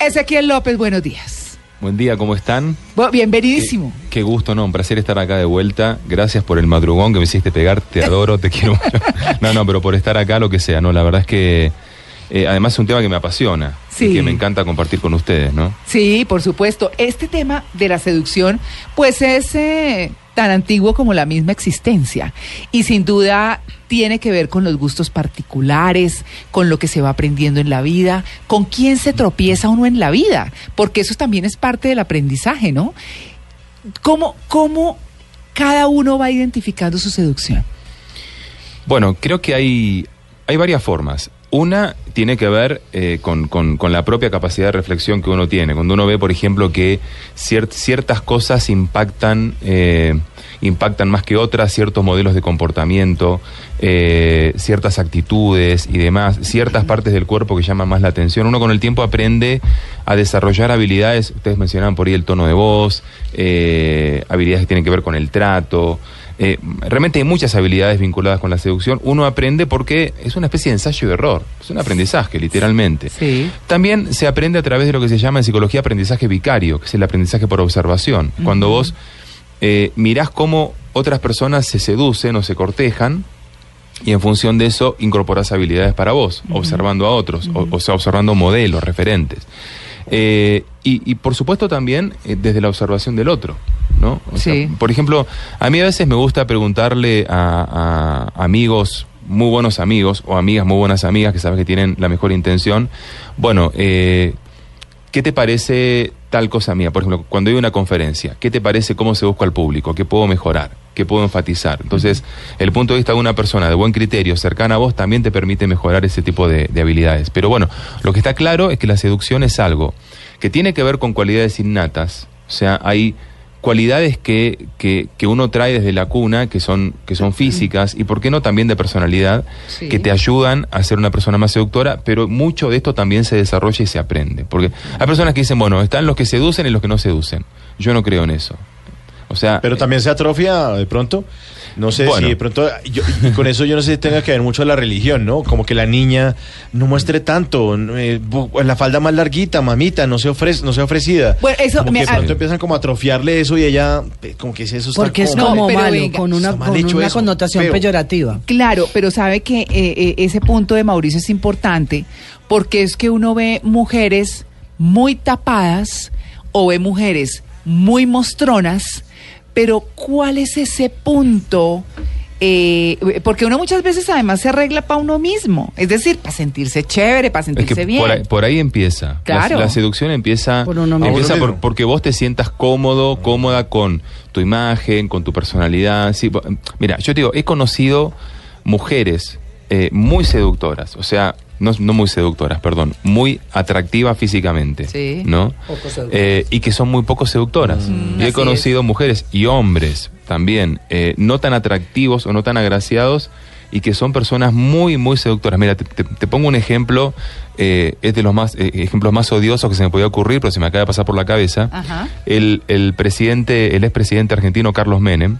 Ezequiel López, buenos días. Buen día, ¿cómo están? Bienvenidísimo. Qué gusto, no, un placer estar acá de vuelta. Gracias por el madrugón que me hiciste pegar, te adoro, te quiero mucho. No, no, pero por estar acá, lo que sea, no, la verdad es que eh, además es un tema que me apasiona Sí. y que me encanta compartir con ustedes, ¿no? Sí, por supuesto. Este tema de la seducción, pues es eh, tan antiguo como la misma existencia. Y sin duda tiene que ver con los gustos particulares, con lo que se va aprendiendo en la vida, con quién se tropieza uno en la vida, porque eso también es parte del aprendizaje, ¿no? ¿Cómo, cómo cada uno va identificando su seducción? Bueno, creo que hay, hay varias formas. Una tiene que ver eh, con, con- con la propia capacidad de reflexión que uno tiene. Cuando uno ve, por ejemplo, que cier- ciertas cosas impactan, eh, impactan más que otras, ciertos modelos de comportamiento, eh, ciertas actitudes y demás, ciertas partes del cuerpo que llaman más la atención. Uno con el tiempo aprende a desarrollar habilidades, ustedes mencionaban por ahí el tono de voz, eh, habilidades que tienen que ver con el trato. Eh, realmente hay muchas habilidades vinculadas con la seducción. Uno aprende porque es una especie de ensayo y error. Es un aprendizaje, literalmente. Sí. También se aprende a través de lo que se llama en psicología aprendizaje vicario, que es el aprendizaje por observación. Cuando vos eh, mirás cómo otras personas se seducen o se cortejan, y en función de eso incorporás habilidades para vos, observando a otros, o, o sea, observando modelos, referentes. Eh, y, y, por supuesto también eh, desde la observación del otro, ¿no? O sea, Sí. por ejemplo, a mí a veces me gusta preguntarle a, a amigos, muy buenos amigos, o amigas muy buenas amigas que sabes que tienen la mejor intención, bueno, eh, ¿qué te parece tal cosa mía? Por ejemplo, cuando hay una conferencia, ¿qué te parece cómo se busca al público? ¿Qué puedo mejorar? ¿Qué puedo enfatizar? Entonces, el punto de vista de una persona de buen criterio, cercana a vos, también te permite mejorar ese tipo de, de habilidades. Pero bueno, lo que está claro es que la seducción es algo que tiene que ver con cualidades innatas. O sea, hay cualidades que, que, que uno trae desde la cuna, que son, que son físicas, y por qué no también de personalidad, Sí. que te ayudan a ser una persona más seductora, pero mucho de esto también se desarrolla y se aprende. Porque hay personas que dicen, bueno, están los que seducen y los que no seducen. Yo no creo en eso. O sea, Pero también se atrofia de pronto. No sé Bueno. si de pronto. yo- y con eso yo no sé si tenga que ver mucho la religión, ¿no? Como que la niña no muestre tanto. eh, la falda más larguita, mamita, no se ofrece, no sea ofrecida. Bueno, eso como me- que de pronto empiezan como a atrofiarle eso y ella, eh, como que eso está Porque es como- como pero malo, venga, con una, mal con una eso, connotación feo. peyorativa. Claro, pero sabe que eh, eh, ese punto de Mauricio es importante porque es que uno ve mujeres muy tapadas o ve mujeres muy mostronas, pero ¿cuál es ese punto? Eh, porque uno muchas veces además se arregla para uno mismo, es decir, para sentirse chévere, para es sentirse que bien. por ahí, por ahí empieza. La- Claro. La, seducción empieza, Por uno mismo. empieza Por porque vos te sientas cómodo, cómoda con tu imagen, con tu personalidad. Sí, mira, yo te digo, he conocido mujeres eh, muy seductoras, o sea, no, no muy seductoras, perdón, muy atractivas físicamente, Sí. ¿no? Eh, y que son muy poco seductoras. Mm, y he conocido mujeres y hombres también, eh, no tan atractivos o no tan agraciados, y que son personas muy, muy seductoras. Mira, te, te- te pongo un ejemplo, eh, es de los más eh, ejemplos más odiosos que se me podía ocurrir, pero se me acaba de pasar por la cabeza. Ajá. El, el presidente, el expresidente argentino Carlos Menem,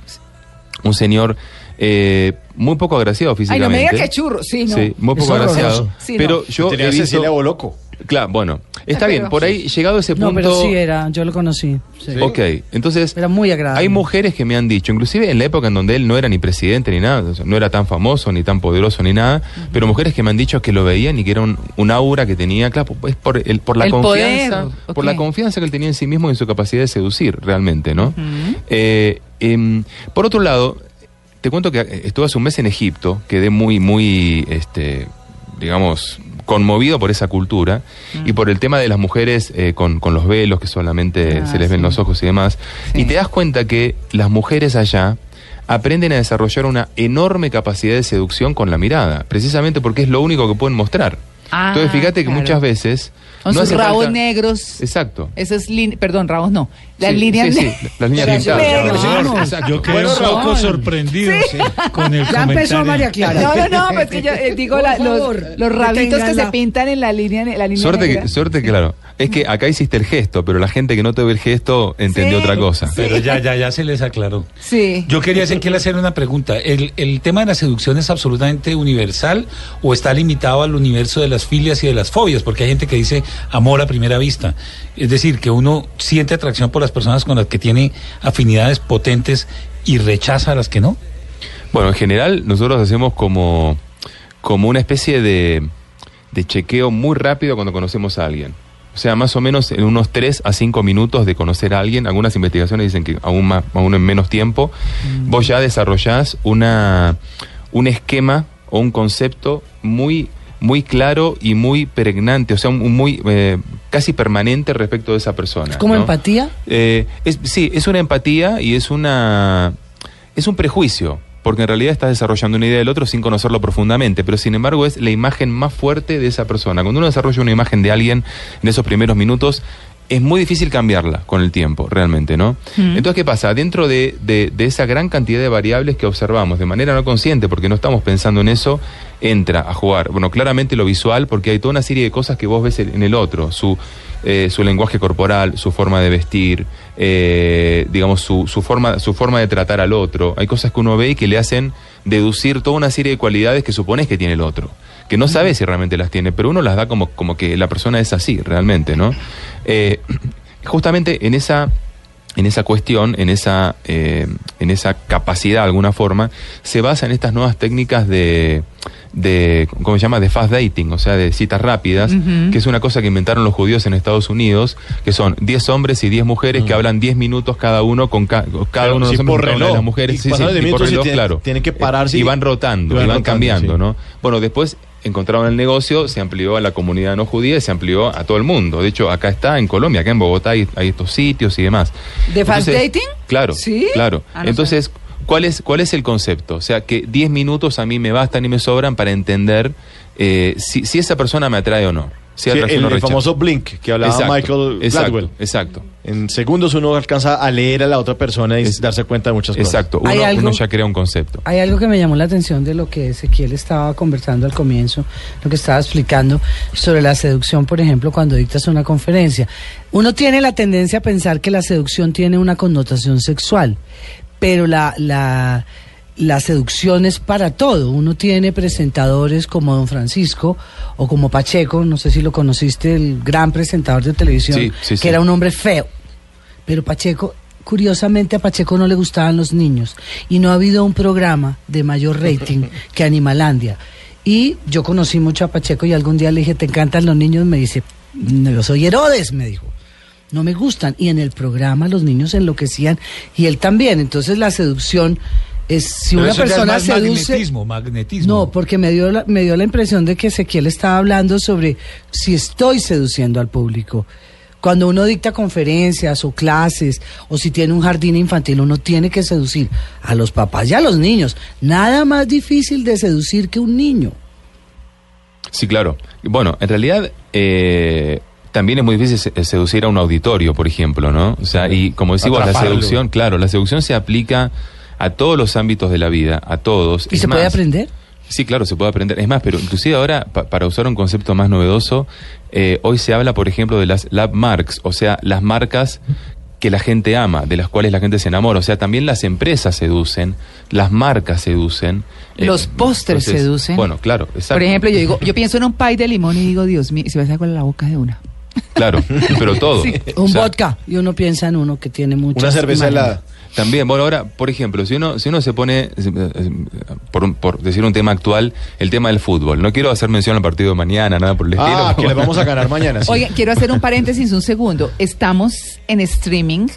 un señor eh, muy poco agraciado Ay, físicamente. no me diga que churro, sí, no. Sí, muy poco agraciado. Sí, no. pero yo Tenía he visto- Cecilia Boloco. Claro, bueno, está Pero- bien, por ahí llegado a ese punto. No, pero sí era, yo lo conocí. sí. Ok, entonces Era muy agradable. hay mujeres que me han dicho, inclusive en la época en donde él no era ni presidente ni nada, no era tan famoso ni tan poderoso ni nada, pero mujeres que me han dicho que lo veían y que era un, un aura que tenía, claro, es por, el, por la El confianza, poder, por la confianza que él tenía en sí mismo y en su capacidad de seducir realmente, ¿no? Eh, em, por otro lado, te cuento que eh, estuve hace un mes en Egipto, quedé muy, muy, este, digamos, conmovido por esa cultura y por el tema de las mujeres eh, con, con los velos que solamente Ah, se les ven sí. los ojos y demás. Sí. Y te das cuenta que las mujeres allá aprenden a desarrollar una enorme capacidad de seducción con la mirada, precisamente porque es lo único que pueden mostrar. Ah, Entonces fíjate que claro. muchas veces... Con no sus rabos falta- negros. Exacto. Esas líneas, perdón, rabos no. Las Sí, líneas sí, sí, las líneas pintadas. Yo quedé Bueno, un poco sorprendido con el Ya empezó comentario. María Clara. No, no, no, pues que yo eh, digo la- los, favor, los rabitos que se pintan en la línea, en la línea Suerte negra. que, suerte, claro. Es que acá hiciste el gesto, pero la gente que no te ve el gesto entendió Sí, otra cosa. Pero ya, ya, ya se les aclaró. Sí. Yo quería hacer, hacer una pregunta. ¿El, ¿El tema de la seducción es absolutamente universal o está limitado al universo de las filias y de las fobias? Porque hay gente que dice amor a primera vista. Es decir, que uno siente atracción por las personas con las que tiene afinidades potentes y rechaza a las que no. Bueno, en general nosotros hacemos como, como una especie de, de chequeo muy rápido cuando conocemos a alguien. O sea, más o menos en unos 3 a 5 minutos de conocer a alguien, algunas investigaciones dicen que aún, más, aún en menos tiempo, vos ya desarrollás una, un esquema o un concepto muy muy claro y muy pregnante, o sea, un, un muy eh, casi permanente respecto de esa persona. ¿Es como ¿no? empatía? Eh, es, sí, es una empatía y es una es un prejuicio, porque en realidad estás desarrollando una idea del otro sin conocerlo profundamente, pero sin embargo es la imagen más fuerte de esa persona. Cuando uno desarrolla una imagen de alguien en esos primeros minutos, es muy difícil cambiarla con el tiempo, realmente, ¿no? Entonces, ¿qué pasa? Dentro de, de- de esa gran cantidad de variables que observamos de manera no consciente, porque no estamos pensando en eso, entra a jugar, bueno, claramente lo visual, porque hay toda una serie de cosas que vos ves en el otro, su, eh, su lenguaje corporal, su forma de vestir, eh, digamos, su, su, forma, su forma de tratar al otro. Hay cosas que uno ve y que le hacen deducir toda una serie de cualidades que supones que tiene el otro que no sabe si realmente las tiene, pero uno las da como, como que la persona es así, realmente, ¿no? Eh, justamente en esa, en esa cuestión, en esa, eh, en esa capacidad de alguna forma, se basa en estas nuevas técnicas de, de ¿cómo se llama? De fast dating, o sea, de citas rápidas, que es una cosa que inventaron los judíos en Estados Unidos, que son 10 hombres y 10 mujeres que hablan 10 minutos cada uno con ca- cada Pero uno de los hombres con las mujeres. Y Sí, sí, pasando de y por reloj, tiene- claro. tienen que pararse Eh, Y y- van rotando, y y van van, rotando, cambiando, sí. ¿no? Bueno, después encontraron el negocio, se amplió a la comunidad no judía y se amplió a todo el mundo. De hecho, acá está, en Colombia, acá en Bogotá hay, hay estos sitios y demás. ¿De fast dating? Claro, ¿Sí? claro. Ah, no Entonces, ¿cuál es, ¿cuál es el concepto? O sea, que 10 minutos a mí me bastan y me sobran para entender eh, si, si esa persona me atrae o no. Si Sí, el, el famoso Blink que hablaba Exacto, Michael exacto, Gladwell. Exacto. En segundos uno alcanza a leer a la otra persona y Es- darse cuenta de muchas cosas. Exacto. ¿Hay Uno, algo? uno ya crea un concepto. Hay algo que me llamó la atención de lo que Ezequiel estaba conversando al comienzo, lo que estaba explicando sobre la seducción, por ejemplo, cuando dictas una conferencia. Uno tiene la tendencia a pensar que la seducción tiene una connotación sexual, pero la, la, la seducción es para todo. Uno tiene presentadores como Don Francisco o como Pacheco, no sé si lo conociste, el gran presentador de televisión, Sí, sí, que sí. era un hombre feo. Pero Pacheco, curiosamente a Pacheco no le gustaban los niños y no ha habido un programa de mayor rating que Animalandia. Y yo conocí mucho a Pacheco y algún día le dije, ¿te encantan los niños? Me dice, "No, yo soy Herodes, me dijo. No me gustan. Y en el programa los niños enloquecían y él también. Entonces la seducción es, si Pero una es persona más seduce... magnetismo, magnetismo. No, porque me dio, la, me dio la impresión de que Ezequiel estaba hablando sobre si estoy seduciendo al público. Cuando uno dicta conferencias o clases o si tiene un jardín infantil, uno tiene que seducir a los papás y a los niños. Nada más difícil de seducir que un niño. Sí, claro. Bueno, en realidad eh, también es muy difícil se- seducir a un auditorio, por ejemplo, ¿no? O sea, y como decimos, la seducción, claro, la seducción se aplica a todos los ámbitos de la vida, a todos. ¿Y Es se puede aprender? Sí, claro, se puede aprender. Es más, pero inclusive ahora, pa- para usar un concepto más novedoso, eh, hoy se habla, por ejemplo, de las lab marks, o sea, las marcas que la gente ama, de las cuales la gente se enamora. O sea, también las empresas seducen, las marcas seducen. eh, Los pósters seducen. Bueno, claro, exacto. Por ejemplo, yo digo, yo pienso en un pie de limón y digo, Dios mío, y se me sale con la boca de una. Claro, pero todo. Un O sea, vodka. Y uno piensa en uno que tiene muchas Una cerveza helada. También, bueno, ahora, por ejemplo, si uno, si uno se pone, eh, por, un- por decir un tema actual, el tema del fútbol. No quiero hacer mención al partido de mañana, nada por el estilo. Ah, que le vamos a ganar mañana. sí. Quiero hacer un paréntesis un segundo. Estamos en streaming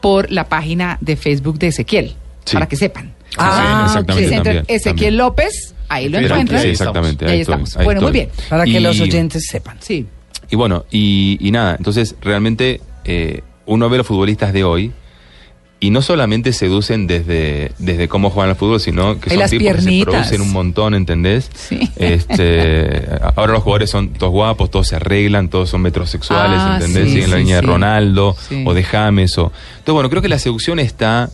por la página de Facebook de Ezequiel, Sí. para que sepan. Ah, Sí, exactamente. Si se entra también, Ezequiel también. López, ahí lo Sí, encuentran. sí, exactamente. Ahí estoy, estamos. Bueno, muy bien. Para que Y- los oyentes sepan. Sí. Y bueno, y, y nada, entonces realmente eh, uno ve a los futbolistas de hoy y no solamente seducen desde, desde cómo juegan al fútbol, sino que son las tipos que se producen un montón, ¿entendés? Sí. Este, ahora los jugadores son todos guapos, todos se arreglan, todos son metrosexuales, Ah, ¿entendés? sí, Siguen la línea de Ronaldo o de James. O... Entonces, bueno, creo que la seducción está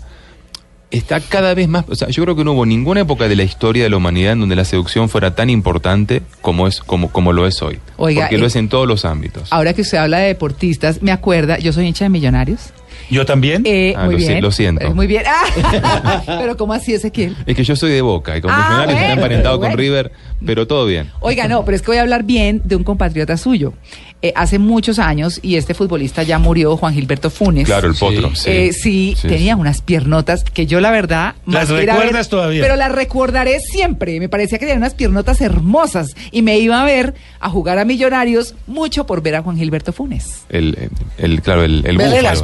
está cada vez más, o sea, yo creo que no hubo ninguna época de la historia de la humanidad en donde la seducción fuera tan importante como es como como lo es hoy. Oiga, porque lo eh, es en todos los ámbitos. Ahora que usted habla de deportistas, me acuerda, yo soy hincha de Millonarios. Yo también. Eh, Ah, muy lo si- bien. lo siento. Eh, Muy bien. Ah, pero ¿cómo así, Ezequiel? Es que yo soy de Boca y como Ah, Millonarios está bueno, emparentado bueno. con River, pero todo bien. Oiga, no, pero es que voy a hablar bien de un compatriota suyo. Eh, hace muchos años, y este futbolista ya murió, Juan Gilberto Funes. Claro, el potro. Sí, Eh, sí, Sí, tenía sí. unas piernotas que yo la verdad... ¿Las recuerdas todavía? Pero las recordaré siempre. Me parecía que tenía unas piernotas hermosas y me iba a ver a jugar a Millonarios mucho por ver a Juan Gilberto Funes. El, el- claro, el, el búfalo. las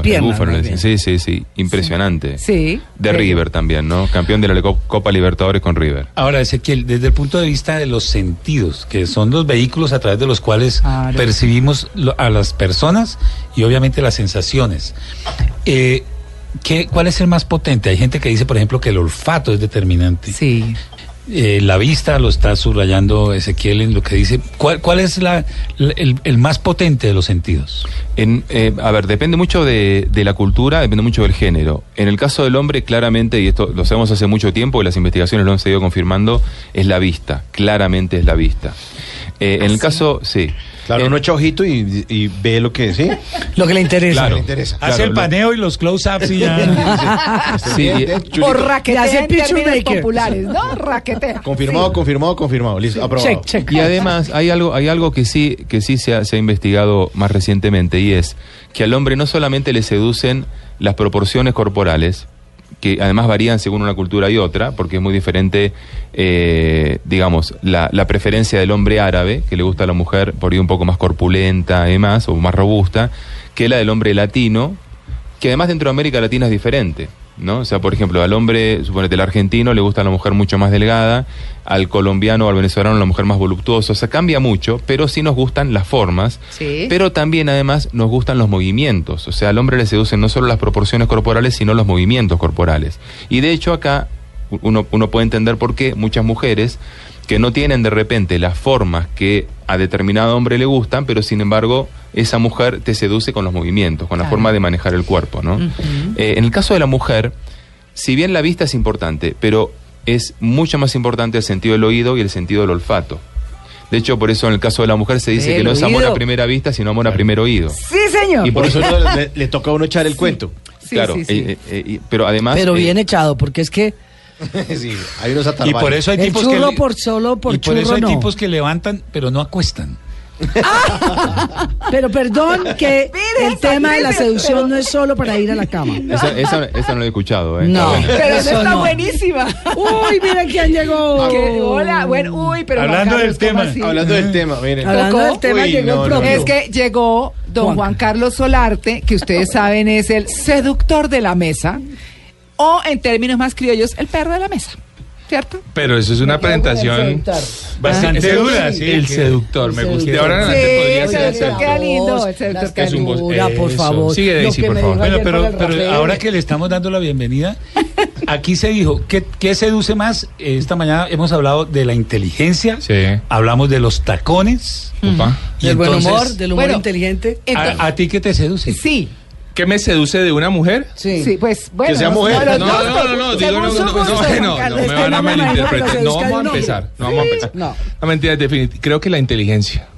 el sí, sí, sí. Impresionante. Sí. De. River también, ¿no? Campeón de la Co- Copa Libertadores con River. Ahora, Ezequiel, desde el punto de vista de los sentidos, que son los vehículos a través de los cuales Claro. percibimos a las personas y obviamente las sensaciones. Eh, ¿qué, ¿Cuál es el más potente? Hay gente que dice, por ejemplo, que el olfato es determinante. Sí. Eh, la vista lo está subrayando Ezequiel en lo que dice. ¿Cuál, cuál es la, la- el, el más potente de los sentidos? En, eh, a ver, depende mucho de, de la cultura, depende mucho del género. En el caso del hombre, claramente, y esto lo sabemos hace mucho tiempo y las investigaciones lo han seguido confirmando, es la vista. Claramente es la vista. Eh, en el caso, sí. Claro, Eh, uno echa ojito y, y ve lo que sí. Lo que le interesa. Claro. Le interesa. Claro, Hace el lo- paneo y los close-ups y ya. Sí, Ya raquetea hace en picture términos maker. populares, ¿no? Raquetea. Confirmado, Sí. confirmado, confirmado. Listo, aprobado. Check, check. Y además hay algo, hay algo que sí, que sí se ha, se ha investigado más recientemente y es que al hombre no solamente le seducen las proporciones corporales, que además varían según una cultura y otra, porque es muy diferente, eh, digamos, la, la preferencia del hombre árabe, que le gusta a la mujer por ahí un poco más corpulenta y más, o más robusta, que la del hombre latino, que además dentro de América Latina es diferente, ¿no? O sea, por ejemplo, al hombre, suponete, el argentino le gusta a la mujer mucho más delgada, al colombiano o al venezolano la mujer más voluptuosa, o sea, cambia mucho, pero sí nos gustan las formas, Sí. pero también además nos gustan los movimientos, o sea, al hombre le seducen no solo las proporciones corporales, sino los movimientos corporales. Y de hecho acá uno, uno puede entender por qué muchas mujeres que no tienen de repente las formas que a determinado hombre le gustan, pero sin embargo esa mujer te seduce con los movimientos, con la Claro. forma de manejar el cuerpo, ¿no? Eh, en el caso de la mujer, si bien la vista es importante, pero es mucho más importante el sentido del oído y el sentido del olfato. De hecho, por eso en el caso de la mujer se dice que no es amor oído. a primera vista, sino amor a primer oído. Sí, señor. Y por eso le, le toca a uno echar el cuento. Sí, claro, sí, sí. eh, eh, eh, pero además... Pero eh, bien echado, porque es que sí, hay unos Y por eso hay el tipos que... por solo por y por eso hay no. tipos que levantan, pero no acuestan. Pero perdón que Mire, el tema de la seducción pero- no es solo para ir a la cama. Esa, esa- esa no la he escuchado, ¿eh? No. Pero esa está no. buenísima. Uy, mira quién llegó. Hola, bueno, uy, pero Hablando del Carlos, ¿cómo tema. así? Hablando del tema, miren. Hablando del tema, Uy, llegó no. Es que llegó don Juan. Juan Carlos Solarte, que ustedes saben es el seductor de la mesa, o en términos más criollos, el perro de la mesa, ¿cierto? Pero eso es una presentación Bastante dura, sí. El seductor, me gusta. De ahora en Sí, adelante podría el ser el seductor queda lindo, el seductor Es un voz- ternura, por favor. Sigue, Daisy, por favor. Bueno, pero, ahora que le estamos dando la bienvenida, aquí se dijo, ¿qué, qué seduce más? Esta mañana hemos hablado de la inteligencia, Sí. hablamos de los tacones. Y Del buen humor, del humor bueno, inteligente. Entonces- ¿a, a ti qué te seduce? Sí, ¿Qué me seduce de una mujer? Sí. sí, pues bueno. sea no- mujer. No, no, no, no, digo, no, su no, no, no, no, me van a que lo malinterpretar. No vamos a empezar, no vamos a empezar. No. La mentira, definitivamente. Creo que la inteligencia.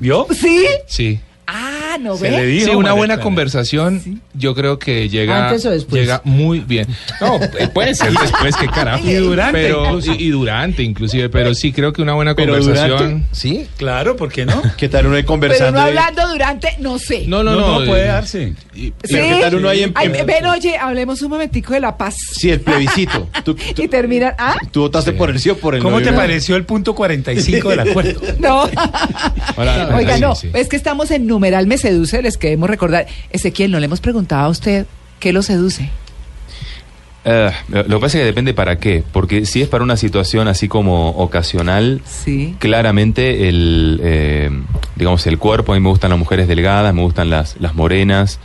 ¿Vio? ¿Sí? Sí. Ah, ¿no Se ve? le dijo, Sí, una buena conversación, yo creo que llega, ¿Antes o después? llega muy bien. No, eh, puede ser después, que carajo. Y durante, Pero, incluso. y, y durante, inclusive. Pero sí creo que una buena Pero conversación. durante, ¿sí? Claro, ¿por qué no? ¿Qué tal uno ahí Pero conversando? no hablando durante, no sé. No, no, no. puede eh, darse. y-. ¿qué tal uno ahí en- Ay, en- ven, oye, hablemos un momentico de la paz. Sí, el plebiscito. Tú, tú- Y terminan, ¿ah? tú votaste por el sí o por el ¿Cómo no. te pareció el punto 45 del acuerdo? No. Ahora, Oiga, no, sí. es que estamos en numeral me seduce, les queremos recordar. Ezequiel, no le hemos preguntado a usted qué lo seduce. Eh, lo que pasa es que depende para qué, porque si es para una situación así como ocasional, Sí. claramente el, eh, digamos, el cuerpo, a mí me gustan las mujeres delgadas, me gustan las, las morenas,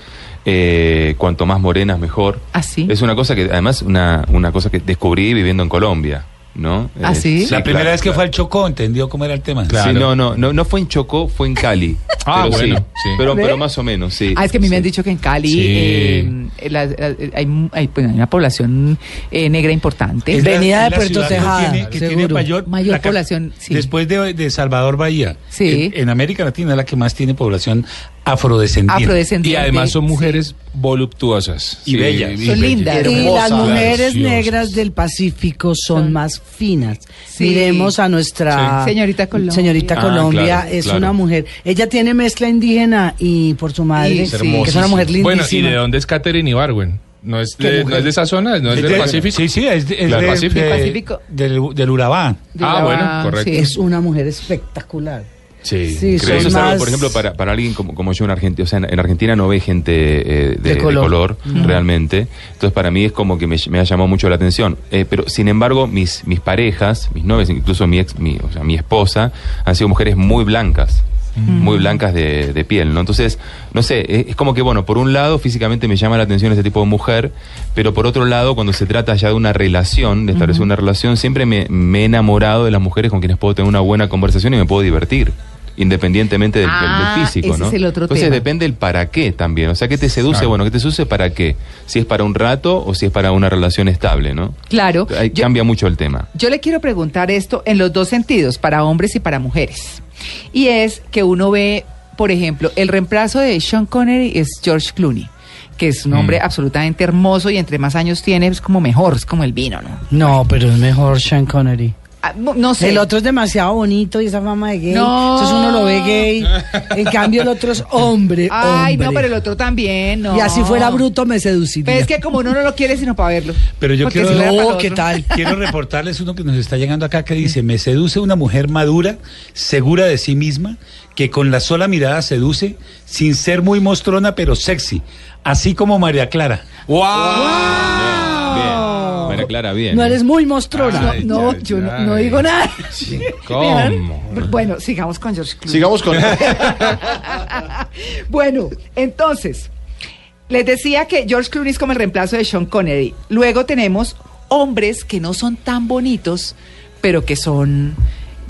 eh, cuanto más morenas mejor. Así. Es una cosa que, además, una, una cosa que descubrí viviendo en Colombia. ¿No? ¿Ah, sí? La primera claro, vez que claro. fue al Chocó, entendió cómo era el tema. Sí, no, no, no, no fue en Chocó, fue en Cali. Ah, Pero bueno, sí, sí. Pero, pero más o menos, sí. Ah, es que a mí me han dicho que en Cali Sí. eh, la- la- hay, hay, pues, hay una población eh, negra importante. Es la- Venida de es la Puerto ciudad que Tejada, tiene- que tiene seguro. mayor, Mayor la población, sí. Después de, de Salvador Bahía. Sí. En, en América Latina es la que más tiene población afrodescendiente. Afrodescendiente. Y además son sí. mujeres voluptuosas. Y bellas. Son lindas. Y Hermosas. las mujeres negras del Pacífico son más finas. Sí. Miremos a nuestra Sí. Señorita Colombia. Señorita Ah, Colombia claro, es claro. una mujer. Ella tiene mezcla indígena y por su madre, Y- que Es es una mujer lindísima. Bueno, ¿y de dónde es Catherine Ibargüen? ¿No es ¿Qué de, no es de esa zona? ¿No es, Es del de- Pacífico? Sí, sí, es, de- es Claro, Pacífico. de- Pacífico. Del, del Urabá. De Ah, bueno, correcto. sí. Es una mujer espectacular. Sí, Sí, Creo eso es algo, por ejemplo, para, para alguien como, como yo en Argentina, o sea, en, en Argentina no ve gente eh, de, De de color. color, realmente. Entonces, para mí es como que me, me ha llamado mucho la atención. Eh, pero, sin embargo, mis, mis parejas, mis novias, incluso mi, ex, mi, o sea, mi esposa, han sido mujeres muy blancas. Muy blancas de, de piel, ¿no? Entonces, no sé, es, es como que, bueno, por un lado, físicamente me llama la atención ese tipo de mujer, pero por otro lado, cuando se trata ya de una relación, de establecer una relación, siempre me, me he enamorado de las mujeres con quienes puedo tener una buena conversación y me puedo divertir independientemente del, Ah, físico, ese ¿no? es el otro Entonces tema. depende el para qué también, o sea, ¿qué te seduce? Claro. Bueno, ¿qué te seduce para qué? Si es para un rato o si es para una relación estable, ¿no? Claro. Ahí Yo- cambia mucho el tema. Yo le quiero preguntar esto en los dos sentidos, para hombres y para mujeres. Y es que uno ve, por ejemplo, el reemplazo de Sean Connery es George Clooney, que es un hombre absolutamente hermoso y entre más años tiene es como mejor, es como el vino, ¿no? No, pero es mejor Sean Connery. Ah, no, sé. El otro es demasiado bonito y esa fama de gay. No. Entonces uno lo ve gay. En cambio el otro es hombre, Ay, no, pero el otro también, no. Y así fuera bruto me seduciría. Pero es que como uno no lo quiere sino para verlo. Pero yo Porque quiero- si No, ¿qué tal? Quiero reportarles uno que nos está llegando acá que dice, me seduce una mujer madura, segura de sí misma, que con la sola mirada seduce, sin ser muy mostrona, pero sexy, así como María Clara. Bien, bien. María Clara, bien. No eres muy mostrona. Ay, No, yo no, no digo nada. ¿Cómo? Bueno, sigamos con George Clooney. Sigamos con. Bueno, entonces, les decía que George Clooney es como el reemplazo de Sean Connery. Luego tenemos hombres que no son tan bonitos, pero que son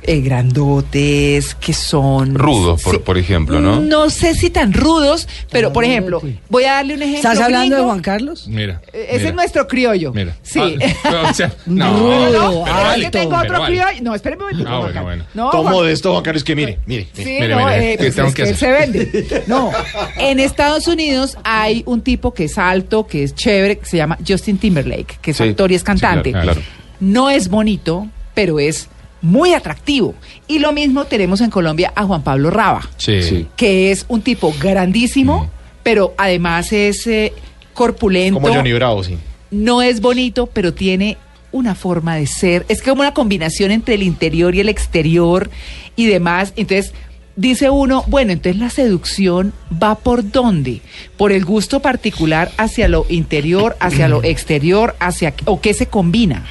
eh, grandotes, que son... Rudos, por- por ejemplo, ¿no? No sé si tan rudos, pero por ejemplo, voy a darle un ejemplo. ¿Estás hablando de. Juan Carlos? Mira. Eh, Ese mira. es nuestro criollo. Mira. Sí. Ah, o sea, no. Rudo, No, pero pero es que alto, tengo otro pero alto. criollo. No, espérame un momento. Ah, bueno, bueno. No, Tomo Juan- de esto, Juan Carlos, que mire, mire. mire. Sí, Mire, no, mire, eh, ¿qué pues tengo es que que él se vende. No, en Estados Unidos hay un tipo que es alto, que es chévere, que se llama Justin Timberlake, que es Sí, actor y es sí, cantante. claro, claro. No es bonito, pero es muy atractivo. Y lo mismo tenemos en Colombia a Juan Pablo Raba, Sí. Que es un tipo grandísimo, pero además es eh, corpulento. Como Johnny Bravo, sí. No es bonito, pero tiene una forma de ser. Es como una combinación entre el interior y el exterior y demás. Entonces, dice uno, bueno, entonces la seducción va por dónde? Por el gusto particular hacia lo interior, hacia lo exterior, hacia o qué se combina.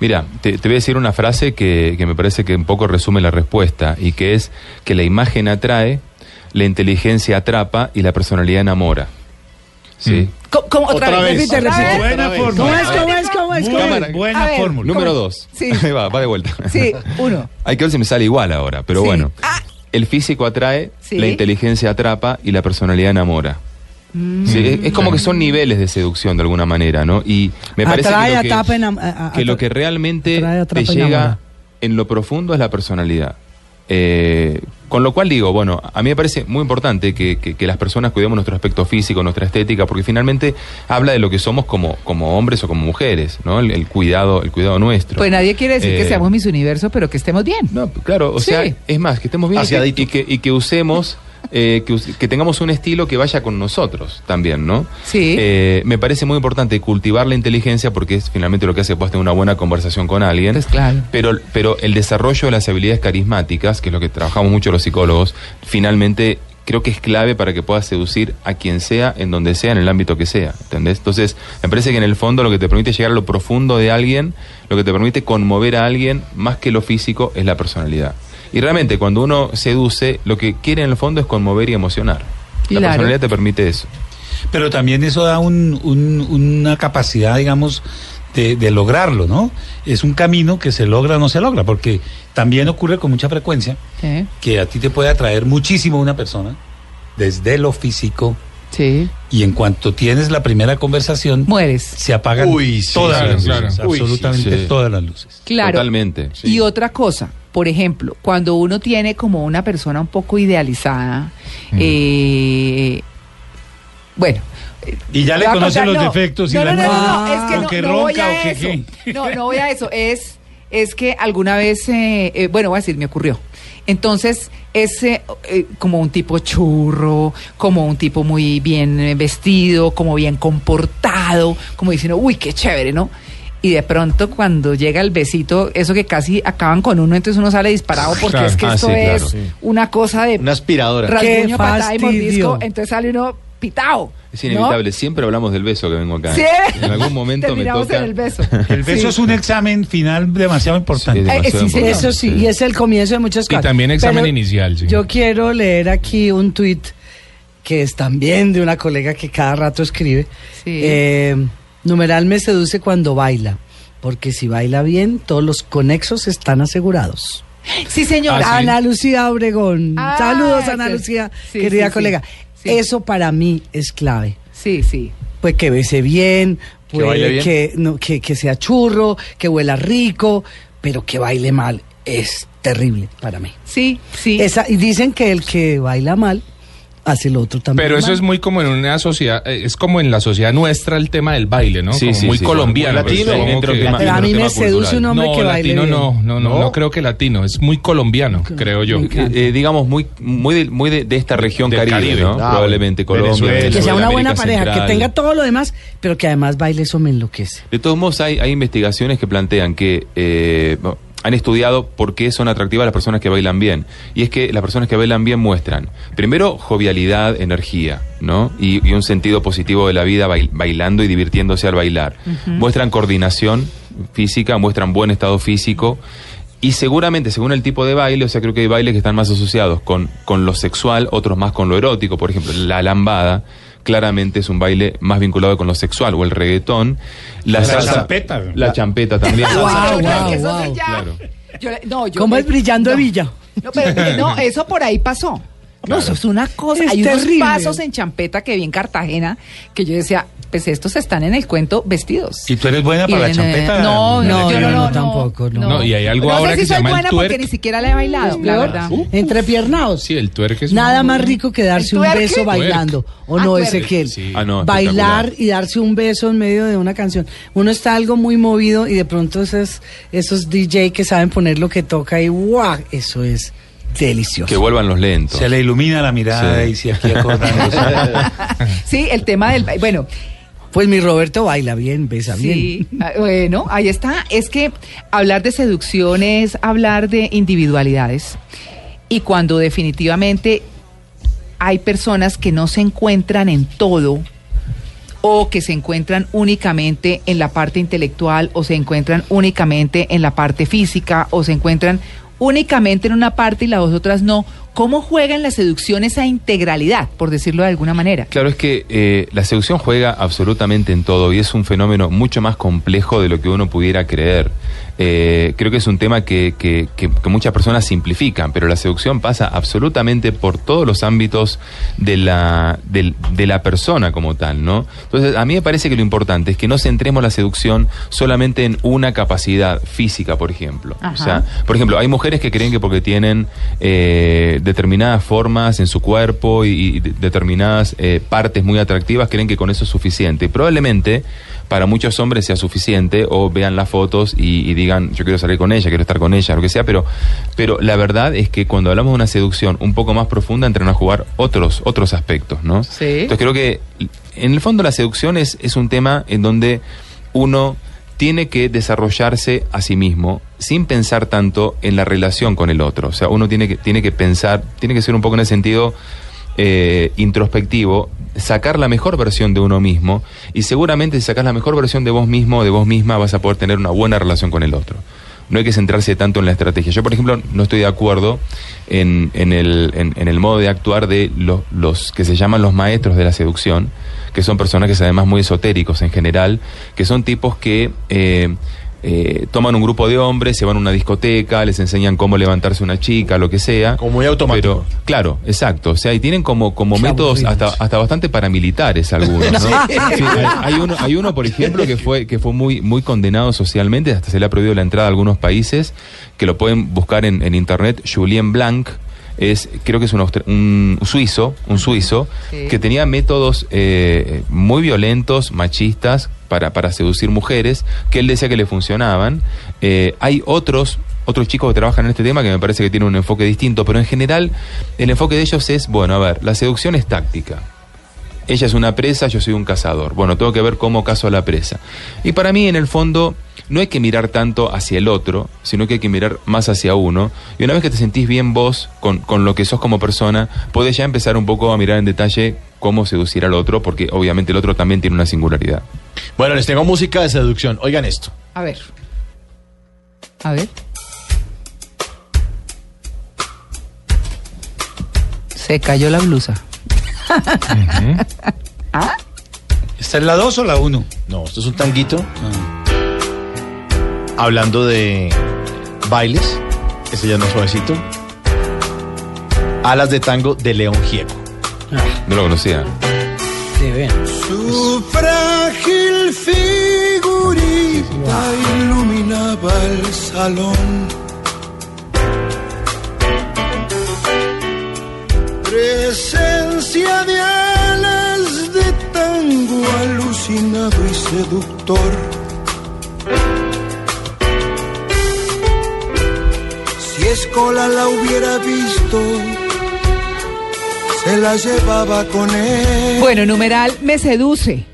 Mira, te, te voy a decir una frase que, que me parece que un poco resume la respuesta y que es que la imagen atrae, la inteligencia atrapa y la personalidad enamora. ¿Sí? ¿Cómo, otra, Otra vez, vez. repite, Otra repite. vez. Buena fórmula. ¿Cómo es, cómo es, cómo es? Cómo buena fórmula. Número ¿cómo? dos. Sí. Ahí va, va de vuelta. Sí, uno. Hay que ver si me sale igual ahora, pero Sí. bueno. Ah. El físico atrae, Sí. la inteligencia atrapa y la personalidad enamora. Mm. Sí, es, es como que son niveles de seducción de alguna manera, ¿no? Y me parece Atrae, que, lo que, atapa, enam- a- a- que lo que realmente atrae, te llega enamora. en lo profundo es la personalidad. Eh, con lo cual digo, bueno, a mí me parece muy importante que, que- que las personas cuidemos nuestro aspecto físico, nuestra estética, porque finalmente habla de lo que somos como, como hombres o como mujeres, ¿no? El, el cuidado, el cuidado nuestro. Pues nadie quiere decir que Eh, seamos mis universo, pero que estemos bien. no, claro, o Sí. sea, es más, que estemos bien y que, Aseadito. y que, y que usemos, eh, que, tengamos un estilo que vaya con nosotros también, ¿no? Sí. Eh, me parece muy importante cultivar la inteligencia porque es finalmente lo que hace que puedas tener una buena conversación con alguien. Pues claro. Pero, pero el desarrollo de las habilidades carismáticas, que es lo que trabajamos mucho los psicólogos, finalmente creo que es clave para que puedas seducir a quien sea, en donde sea, en el ámbito que sea, ¿entendés? Entonces, me parece que en el fondo lo que te permite llegar a lo profundo de alguien, lo que te permite conmover a alguien, más que lo físico, es la personalidad. Y realmente, cuando uno seduce, lo que quiere en el fondo es conmover y emocionar. La personalidad te permite eso. Pero también eso da un- un- una capacidad, digamos, de, de lograrlo, ¿no? Es un camino que se logra o no se logra, porque también ocurre con mucha frecuencia Sí, que a ti te puede atraer muchísimo una persona desde lo físico sí. y en cuanto tienes la primera conversación Mueres. se apagan Uy, sí, todas las claro. luces, Uy, sí, absolutamente sí. todas las luces. Claro. Totalmente. Y otra cosa, por ejemplo, cuando uno tiene como una persona un poco idealizada, eh, bueno. Y ya le voy a conoce contar- los no, defectos y no, la no, no, no, es que no, voy ronca a o que eso. qué. No, no voy a eso. Es, es que alguna vez, eh, eh, bueno, voy a decir, me ocurrió. Entonces, es eh, eh, como un tipo churro, como un tipo muy bien eh, vestido, como bien comportado, como diciendo, uy, qué chévere, ¿no? Y de pronto cuando llega el besito, eso que casi acaban con uno, entonces uno sale disparado porque Claro. es que Ah, esto sí, es una cosa de Una aspiradora. rasguño, Qué patada y mordisco, entonces sale uno pitado. Es ¿no? inevitable. Siempre hablamos del beso que vengo acá. Sí. En algún momento me toca. en el beso. El beso Sí. es un examen final demasiado importante. Sí, Eh, demasiado importante. Eso sí, y es el comienzo de muchas Y cosas. también examen Pero inicial, sí. Yo quiero leer aquí un tuit que es también de una colega que cada rato escribe. Sí. Eh, numeral me seduce cuando baila, porque si baila bien, todos los conexos están asegurados. Sí, señora. Ah, sí. Ana Lucía Obregón. Ah, Saludos, Ana sí. Lucía, Sí, querida colega. Sí. Eso para mí es clave. Sí, sí. Pues que bese bien, Que puede baile bien. que, no, que, que sea churro, que huela rico, pero que baile mal es terrible para mí. Sí, sí. Esa, y dicen que el que baila mal hace lo otro también. Pero eso mal. es muy como en una sociedad, eh, es como en la sociedad nuestra el tema del baile, ¿no? Sí, Como sí, muy sí. colombiano. Muy latino. pues, Dentro que- Pero a mí me seduce cultural. un hombre no, que baile latino no, no, no, ¿No? no creo que latino, es muy colombiano, creo yo. Encanta. Eh, digamos, muy, muy, de, muy de, de esta región Del caribe, Caribe. ¿no? Ah, Probablemente Colombia, Venezuela. que sea una buena América pareja, Central. que tenga todo lo demás, pero que además baile, eso me enloquece. De todos modos, hay, hay investigaciones que plantean que eh, han estudiado por qué son atractivas las personas que bailan bien. Y es que las personas que bailan bien muestran, primero, jovialidad, energía, ¿no? Y, y un sentido positivo de la vida bail- bailando y divirtiéndose al bailar. Muestran coordinación física, muestran buen estado físico. Y seguramente, según el tipo de baile, o sea, creo que hay bailes que están más asociados con, con lo sexual, otros más con lo erótico. Por ejemplo, la lambada claramente es un baile más vinculado con lo sexual, o el reggaetón. La, La salsa- champeta. La champeta también. Guau, Pero guau, que eso sí guau. ya- Claro. yo no, yo ¿Cómo es brillando no. Villa? No, pero no, eso por ahí pasó. No, eso es una cosa. Es Hay terrible. unos pasos en Champeta que vi en Cartagena que yo decía, pues estos están en el cuento vestidos. ¿Y tú eres buena para la eh, champeta? No, no, No, yo no, no, tampoco, no. No, y hay algo no ahora sé que si se soy llama el buena porque ni siquiera la he bailado, la verdad. Entrepiernados. Sí, el tuerque es Nada muy- más rico que darse ¿El un twerk? beso bailando. ¿O Ah, no, twerk. Ezequiel? Sí. Ah, no, Bailar y darse un beso en medio de una canción. Uno está algo muy movido y de pronto esos, esos DJ que saben poner lo que toca y ¡guau! Eso es delicioso. Que vuelvan los lentos. Se le ilumina la mirada Sí. y si aquí acordándose. Sí, el tema del... Bueno, Pues mi Roberto baila bien, besa bien. Sí, ah, bueno, ahí está. Es que hablar de seducción es hablar de individualidades. Y cuando definitivamente hay personas que no se encuentran en todo, o que se encuentran únicamente en la parte intelectual, o se encuentran únicamente en la parte física, o se encuentran únicamente en una parte y las otras no. ¿Cómo juega en la seducción esa integralidad, por decirlo de alguna manera? Claro, es que eh, la seducción juega absolutamente en todo y es un fenómeno mucho más complejo de lo que uno pudiera creer. Eh, creo que es un tema que, que- que- que muchas personas simplifican, pero la seducción pasa absolutamente por todos los ámbitos de la, del- de la persona como tal, ¿no? Entonces, a mí me parece que lo importante es que no centremos la seducción solamente en una capacidad física, por ejemplo. Ajá. O sea, por ejemplo, hay mujeres que creen que porque tienen eh, determinadas formas en su cuerpo y, y de- determinadas eh, partes muy atractivas, creen que con eso es suficiente. Probablemente para muchos hombres sea suficiente o vean las fotos y, y digan yo quiero salir con ella, quiero estar con ella, lo que sea, pero, pero la verdad es que cuando hablamos de una seducción un poco más profunda entran a jugar otros, otros aspectos, ¿no? Sí. Entonces creo que en el fondo la seducción es, es un tema en donde uno tiene que desarrollarse a sí mismo sin pensar tanto en la relación con el otro. O sea, uno tiene que, tiene que pensar, tiene que ser un poco en el sentido eh, introspectivo, sacar la mejor versión de uno mismo y seguramente si sacas la mejor versión de vos mismo o de vos misma vas a poder tener una buena relación con el otro. No hay que centrarse tanto en la estrategia. Yo, por ejemplo, no estoy de acuerdo en, en, el, en, en el modo de actuar de los, los que se llaman los maestros de la seducción, que son personajes además muy esotéricos en general, que son tipos que... eh, eh, toman un grupo de hombres, se van a una discoteca, les enseñan cómo levantarse una chica, lo que sea. Como muy automático. Pero, claro, exacto. O sea, y tienen como, como Qué métodos hasta, hasta bastante paramilitares algunos, ¿no? Sí, hay, hay uno, hay uno, por ejemplo, que fue, que fue muy, muy condenado socialmente, hasta se le ha prohibido la entrada a algunos países, que lo pueden buscar en, en internet, Julien Blanc. Es, creo que es un, un suizo, un suizo, Sí. que tenía métodos eh, muy violentos, machistas, para, para seducir mujeres, que él decía que le funcionaban. Eh, hay otros, otros chicos que trabajan en este tema que me parece que tienen un enfoque distinto, pero en general el enfoque de ellos es, bueno, a ver, la seducción es táctica. Ella es una presa, yo soy un cazador. Bueno, tengo que ver cómo cazo a la presa. Y para mí, en el fondo, no hay que mirar tanto hacia el otro, sino que hay que mirar más hacia uno. Y una vez que te sentís bien vos con, con lo que sos como persona, podés ya empezar un poco a mirar en detalle cómo seducir al otro, porque obviamente el otro también tiene una singularidad. Bueno, les tengo música de seducción. Oigan esto. A ver. A ver. Se cayó la blusa. ¿Esta es la 2 o la 1? No, esto es un tanguito. Hablando de bailes. Ese ya no es suavecito. Alas de tango de León Gieco. No lo conocía. Sí, bien. Su frágil figurita iluminaba el salón. Presencia de alas de tango alucinado y seductor. Si Escola la hubiera visto, se la llevaba con él. Bueno, numeral me seduce.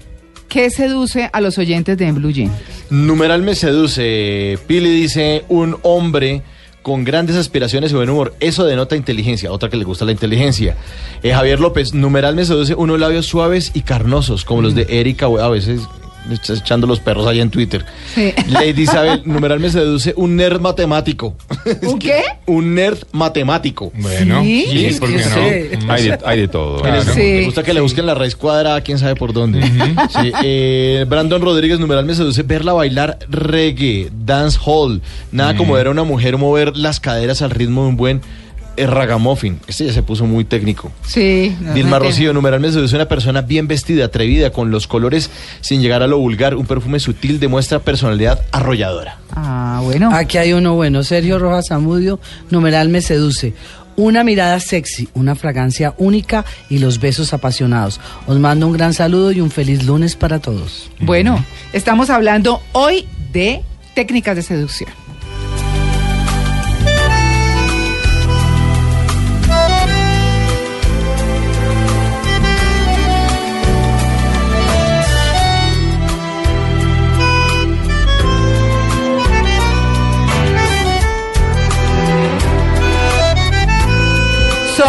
¿Qué seduce a los oyentes de En Blue Jean? Numeral me seduce. Pili dice, un hombre con grandes aspiraciones y buen humor. Eso denota inteligencia. Otra que le gusta la inteligencia. Eh, Javier López, numeral me seduce unos labios suaves y carnosos, como los de Erika, a veces echando los perros allá en Twitter. Sí. Lady Isabel, numeral me seduce un nerd matemático. ¿Un qué? un nerd matemático. Bueno, Sí, sí, ¿por que qué no? sí. Mm. Hay de, hay de todo. Claro. Les- Sí. Me gusta que le busquen la raíz cuadrada, quién sabe por dónde. Sí, eh, Brandon Rodríguez, numeral me seduce verla bailar reggae, dance hall. Nada como ver a una mujer mover las caderas al ritmo de un buen ragamuffin. Este ya se puso muy técnico. Sí. no Dilma. Rocío, numeral me seduce una persona bien vestida, atrevida, con los colores sin llegar a lo vulgar. Un perfume sutil demuestra personalidad arrolladora. Ah, bueno. Aquí hay uno bueno. Sergio Rojas Zamudio, numeral me seduce. Una mirada sexy, una fragancia única y los besos apasionados. Os mando un gran saludo y un feliz lunes para todos. Bueno, estamos hablando hoy de técnicas de seducción.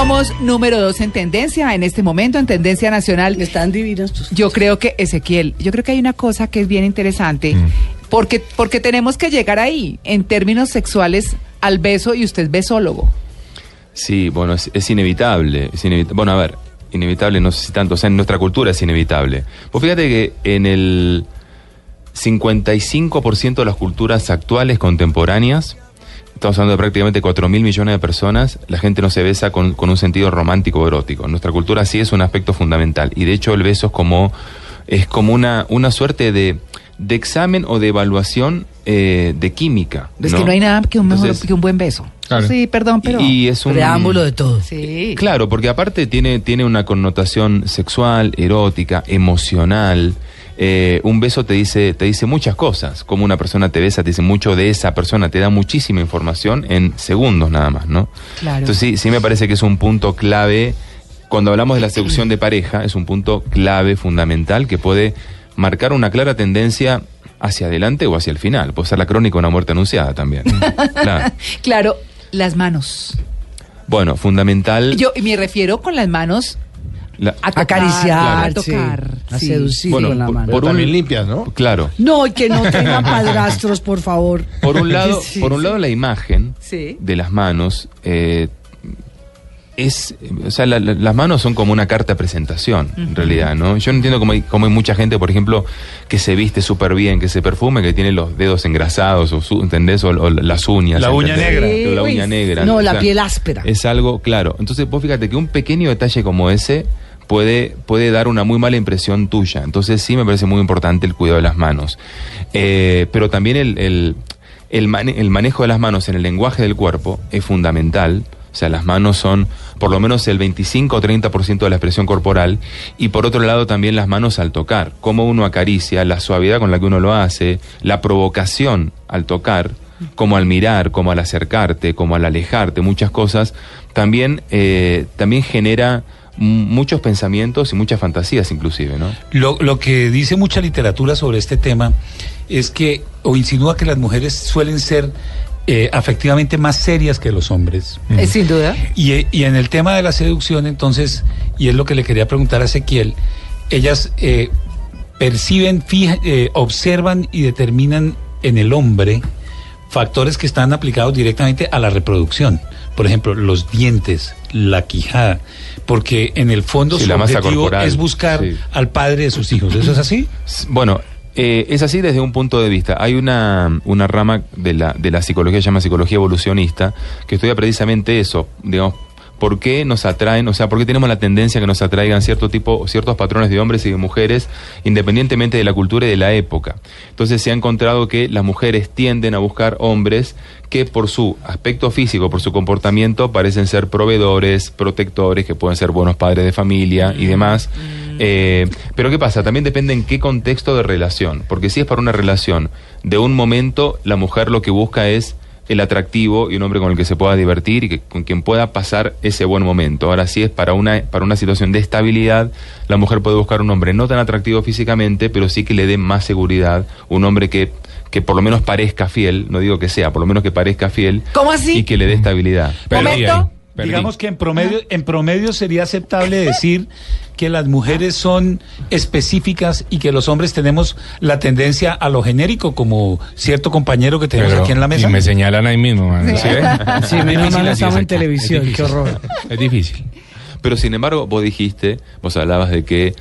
Somos número dos en tendencia en este momento, en tendencia nacional. Están divinos tus Yo creo que, Ezequiel, yo creo que hay una cosa que es bien interesante, Mm. porque, porque tenemos que llegar ahí, en términos sexuales, al beso, y usted es besólogo. Sí, bueno, es, es inevitable, es Bueno, a ver, inevitable no sé si tanto, o sea, en nuestra cultura es inevitable. Pues fíjate que en el 55% de las culturas actuales contemporáneas, estamos hablando de prácticamente 4 mil millones de personas, la gente no se besa con, con un sentido romántico o erótico. En nuestra cultura sí es un aspecto fundamental. Y de hecho el beso es como, es como una, una suerte de, de examen o de evaluación eh, de química. Es que no hay nada que un, mejor, Entonces, que un buen beso. Claro. Sí, perdón, pero... y es un preámbulo de todo. Sí. Claro, porque aparte tiene, tiene una connotación sexual, erótica, emocional. Eh, un beso te dice, te dice muchas cosas. Como una persona te besa, te dice mucho de esa persona, te da muchísima información en segundos nada más, ¿no? Claro. Entonces sí, sí me parece que es un punto clave. Cuando hablamos de la seducción de pareja, es un punto clave, fundamental, que puede marcar una clara tendencia hacia adelante o hacia el final. Puede ser la crónica de una muerte anunciada también. claro. Claro, las manos. Bueno, fundamental. Yo y me refiero con las manos la- a tocar, Acariciar, a tocar. a Sí. seducir Bueno, con la por- mano. Por un- también limpias, ¿no? Claro. No, y que no tengan padrastros, por favor. Por un lado, Sí, por un sí. lado la imagen Sí. de las manos eh, es, o sea, la- la- las manos son como una carta de presentación, en realidad, ¿no? Yo no entiendo cómo hay, cómo hay mucha gente, por ejemplo, que se viste súper bien, que se perfume, que tiene los dedos engrasados, o su- ¿entendés? O, o las uñas. La uña ¿entendés? negra. La uña negra. no, o la sea, piel áspera. Es algo, claro. Entonces, vos fíjate que un pequeño detalle como ese puede, puede dar una muy mala impresión tuya. Entonces, sí me parece muy importante el cuidado de las manos. Eh, pero también el, el, mane- el manejo de las manos en el lenguaje del cuerpo es fundamental. O sea, las manos son por lo menos el 25 o 30% de la expresión corporal. Y por otro lado, también las manos al tocar. Cómo uno acaricia, la suavidad con la que uno lo hace, la provocación al tocar, como al mirar, como al acercarte, como al alejarte, muchas cosas, también, eh, también genera muchos pensamientos y muchas fantasías inclusive, ¿no? Lo, lo que dice mucha literatura sobre este tema es que, o insinúa que las mujeres suelen ser eh, afectivamente más serias que los hombres. Eh, sin duda. Y, y en el tema de la seducción, entonces, y es lo que le quería preguntar a Ezequiel, ellas eh, perciben, fija- eh, observan y determinan en el hombre factores que están aplicados directamente a la reproducción. Por ejemplo, los dientes, la quijada, porque en el fondo Sí, su la masa objetivo corporal, es buscar sí. al padre de sus hijos. ¿Eso es así? Bueno, eh, es así desde un punto de vista. Hay una, una rama de la, de la psicología que se llama psicología evolucionista, que estudia precisamente eso, digamos, por qué nos atraen, o sea, por qué tenemos la tendencia que nos atraigan cierto tipo, ciertos patrones de hombres y de mujeres, independientemente de la cultura y de la época. Entonces se ha encontrado que las mujeres tienden a buscar hombres que por su aspecto físico, por su comportamiento, parecen ser proveedores, protectores, que pueden ser buenos padres de familia y demás. Eh, pero ¿qué pasa? También depende en qué contexto de relación. Porque si es para una relación de un momento, la mujer lo que busca es el atractivo y un hombre con el que se pueda divertir y que, con quien pueda pasar ese buen momento. Ahora, si es para una, para una situación de estabilidad, la mujer puede buscar un hombre no tan atractivo físicamente, pero sí que le dé más seguridad, un hombre que, que por lo menos parezca fiel, no digo que sea, por lo menos que parezca fiel ¿Cómo así? y que le dé estabilidad. Perdí. Digamos que en promedio, en promedio sería aceptable decir que las mujeres son específicas y que los hombres tenemos la tendencia a lo genérico, como cierto compañero que tenemos Pero- aquí en la mesa. Y me señalan ahí mismo, man. ¿Sí? Sí, menos mal estamos en televisión, qué horror. Es difícil. Pero sin embargo, vos dijiste, vos hablabas de que,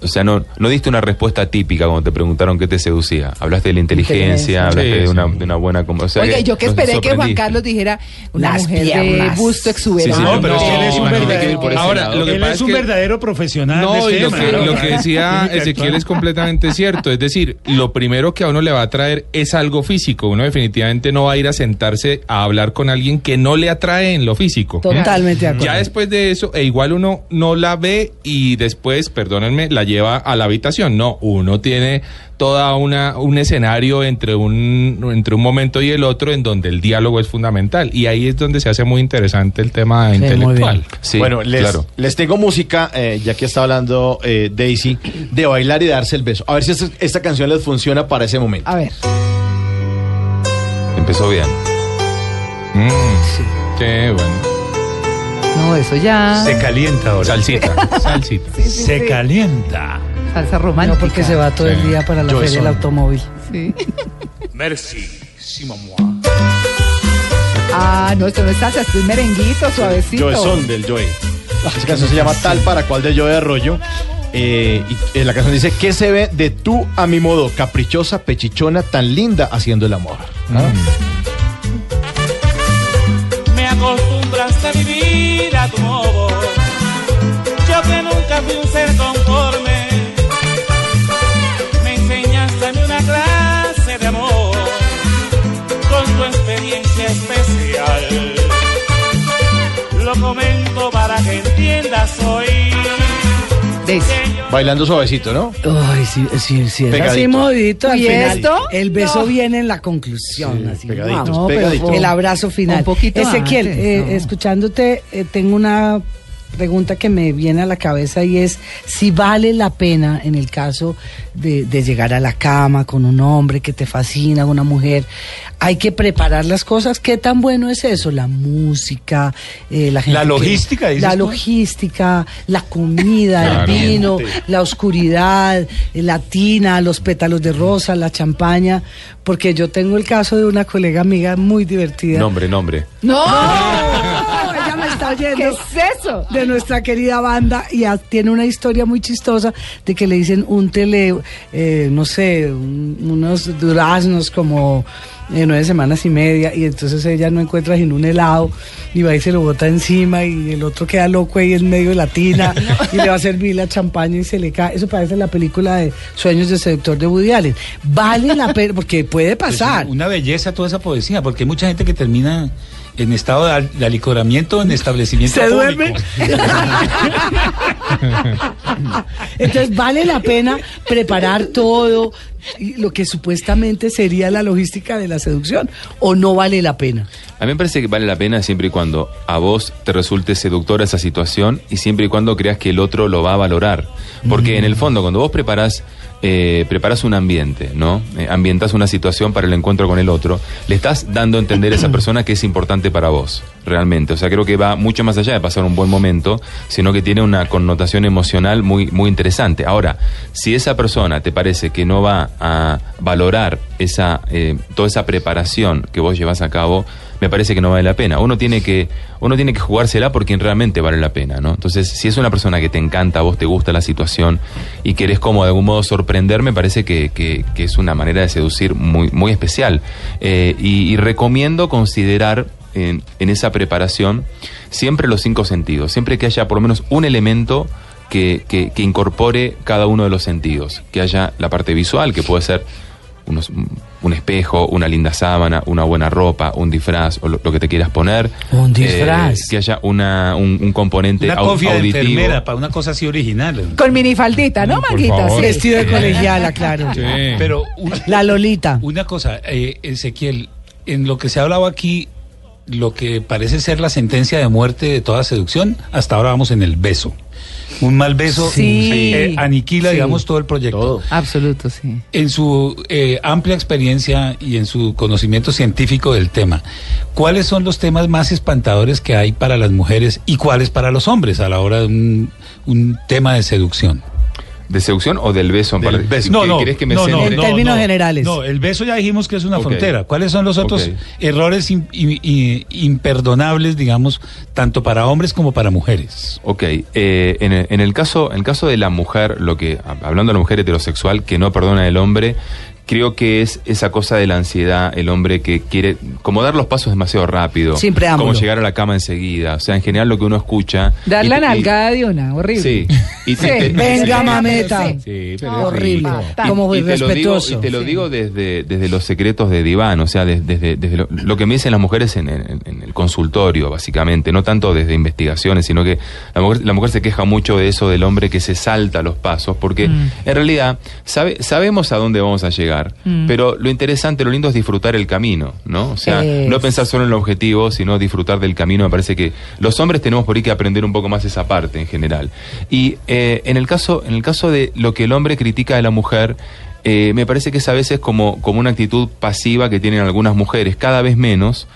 o sea, no, no diste una respuesta típica cuando te preguntaron qué te seducía. Hablaste de la inteligencia, Inteligencia. hablaste Sí, de, sí. una, de una buena... como- O sea, Oiga, yo que esperé que Juan. Carlos dijera una Las mujer de piernas. busto exuberante. Sí, sí, No, pero que él es un no, verdadero- Ahora, lo que Él pasa es es un que- verdadero profesional No, de y lo que, ¿no? lo que decía Ezequiel es completamente cierto. Es decir, lo primero que a uno le va a traer es algo físico. Uno definitivamente no va a ir a sentarse a hablar con alguien que no le atrae en lo físico. Totalmente de acuerdo. Ya después de eso, e igual uno no la ve y después, perdónenme, la lleva a la habitación. No, uno tiene toda una un escenario entre un entre un momento y el otro en donde el diálogo es fundamental y ahí es donde se hace muy interesante el tema Sí, intelectual. Sí, bueno, les, claro. les tengo música, eh, ya que está hablando eh, Daisy, de bailar y darse el beso. A ver si esta, esta canción les funciona para ese momento. A ver. Empezó bien. Mm, sí, bueno. No, eso ya. Se calienta ahora. Salsita, salsita. Sí, sí, Se sí. calienta. Salsa No, romántica. porque se va todo el día para la feria del automóvil. Sí. Merci, si moi. Ah, no, esto no es salsa, es merenguito, suavecito. Joe Son del Joe. Esa canción se llama Tal para cual de Joe Arroyo. Eh, y eh, la canción dice, ¿qué se ve de tú a mi modo? Caprichosa, pechichona, tan linda haciendo el amor. ¿Ah? Me acostumbraste a vivir tu modo. Yo que nunca fui un ser conforme. Me enseñaste a mí una clase de amor con tu experiencia especial. Lo comento para que entiendas hoy. Bailando suavecito, ¿no? Ay, sí, sí, sí. Es Pegadito. así movidito al ¿Y final. esto? El beso No. viene en la conclusión. Sí, así, pegaditos, ¡guau! pegaditos. El abrazo final. Un poquito Ezequiel, antes, eh, no. escuchándote, eh, tengo una pregunta que me viene a la cabeza y es si vale la pena en el caso de, de llegar a la cama con un hombre que te fascina, una mujer, hay que preparar las cosas. ¿Qué tan bueno es eso? La música, eh, la gente La que- logística, dices la tú. logística, la comida, Claro. el vino, la oscuridad, la tina, los pétalos de rosa, la champaña, porque yo tengo el caso de una colega amiga muy divertida. Nombre, nombre. ¡No! Está oyendo. ¿Qué es eso? De nuestra querida banda y a- tiene una historia muy chistosa de que le dicen un tele, eh, no sé, un- unos duraznos como eh, nueve semanas y media y entonces ella no encuentra sino un helado y va y se lo bota encima y el otro queda loco ahí en medio de la tina y le va a servir la champaña y se le cae. Eso parece la película de Sueños de Seductor de Woody Allen. Vale la pena porque puede Es pasar. una belleza toda esa poesía, porque hay mucha gente que termina en estado de, de alicoramiento en establecimiento ¿Se público. duerme? Entonces vale la pena preparar todo lo que supuestamente sería la logística de la seducción o no vale la pena. A mí me parece que vale la pena siempre y cuando a vos te resulte seductora esa situación y siempre y cuando creas que el otro lo va a valorar. Porque en el fondo, cuando vos preparás, eh, preparás un ambiente, ¿no? Eh, ambientás una situación para el encuentro con el otro, le estás dando a entender a esa persona que es importante para vos, realmente. O sea, creo que va mucho más allá de pasar un buen momento, sino que tiene una connotación emocional muy, muy interesante. Ahora, si esa persona te parece que no va a valorar esa, eh, toda esa preparación que vos llevas a cabo, me parece que no vale la pena. Uno tiene que, uno tiene que jugársela por quien realmente vale la pena, ¿no? Entonces, si es una persona que te encanta, vos te gusta la situación y querés como de algún modo sorprender, me parece que, que- es una manera de seducir muy, muy especial. Eh, y, y recomiendo considerar en, en esa preparación siempre los cinco sentidos, siempre que haya por lo menos un elemento que, que- que incorpore cada uno de los sentidos, que haya la parte visual, que puede ser unos- un espejo, una linda sábana, una buena ropa, un disfraz o lo, lo que te quieras poner. Un disfraz. Eh, que haya una, un, un componente Una au- de auditivo. enfermera para una cosa así original. Con minifaldita, ¿no, favor. Sí. Vestido de colegiala, claro. Sí. Pero un- La Lolita. Una cosa, eh, Ezequiel, en lo que se ha hablado aquí, lo que parece ser la sentencia de muerte de toda seducción, hasta ahora vamos en el beso. Un mal beso Sí. eh, aniquila, Sí. digamos, todo el proyecto. Todo. Absoluto, sí. En su eh, amplia experiencia y en su conocimiento científico del tema, ¿cuáles son los temas más espantadores que hay para las mujeres y cuáles para los hombres a la hora de un, un tema de seducción? ¿De seducción o del beso en Del beso. No, ¿Qué- no, ¿Querés que me no, no? En no, términos no. generales. No, el beso ya dijimos que es una Ok. frontera. ¿Cuáles son los otros Ok. errores im- i- i- imperdonables, digamos, tanto para hombres como para mujeres? Ok, eh, en, el, en el caso, en el caso de la mujer, lo que hablando de la mujer heterosexual que no perdona al hombre, creo que es esa cosa de la ansiedad, el hombre que quiere como dar los pasos demasiado rápido, Sin como llegar a la cama enseguida, o sea, en general lo que uno escucha, Dar y- la y- nalgada de una, horrible. Sí, y te- Sí. te- Venga, Sí. mameta. Sí. Pero Horrible. Ta- Como muy y te lo digo, respetuoso. y te lo Sí. digo desde, desde los secretos de diván, o sea, des- desde, desde lo, lo que me dicen las mujeres en, en- en el consultorio, básicamente, no tanto desde investigaciones, sino que la mujer, la mujer se queja mucho de eso del hombre que se salta los pasos, porque Mm. en realidad sabe, sabemos a dónde vamos a llegar, Mm. pero lo interesante, lo lindo es disfrutar el camino, ¿no? O sea, Es. no pensar solo en el objetivo, sino disfrutar del camino. Me parece que los hombres tenemos por ahí que aprender un poco más esa parte en general. Y eh, en el caso, en el caso de lo que el hombre critica de la mujer, eh, me parece que es a veces como, como una actitud pasiva que tienen algunas mujeres, cada vez menos.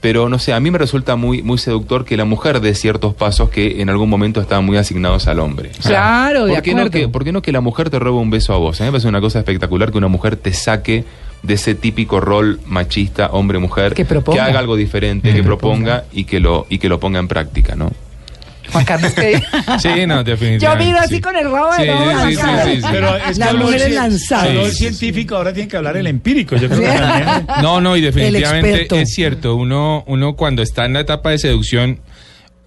Pero no sé, a mí me resulta muy, muy seductor que la mujer dé ciertos pasos que en algún momento estaban muy asignados al hombre. Claro, de ¿por no acuerdo. que, ¿Por qué no que la mujer te robe un beso a vos? A mí me parece una cosa espectacular que una mujer te saque de ese típico rol machista, hombre-mujer, Que proponga. haga algo diferente, que proponga y que lo, y que lo ponga en práctica, ¿no? Juan Carlos, ¿qué? Sí, no, definitivamente. Yo miro así sí. con el rabo de Sí, lobo sí, sí, lanzado. sí. Pero es que Las habló mujeres el científico, ahora tiene que hablar el empírico. Yo creo que también. No, no, y definitivamente es cierto. Uno, uno cuando está en la etapa de seducción,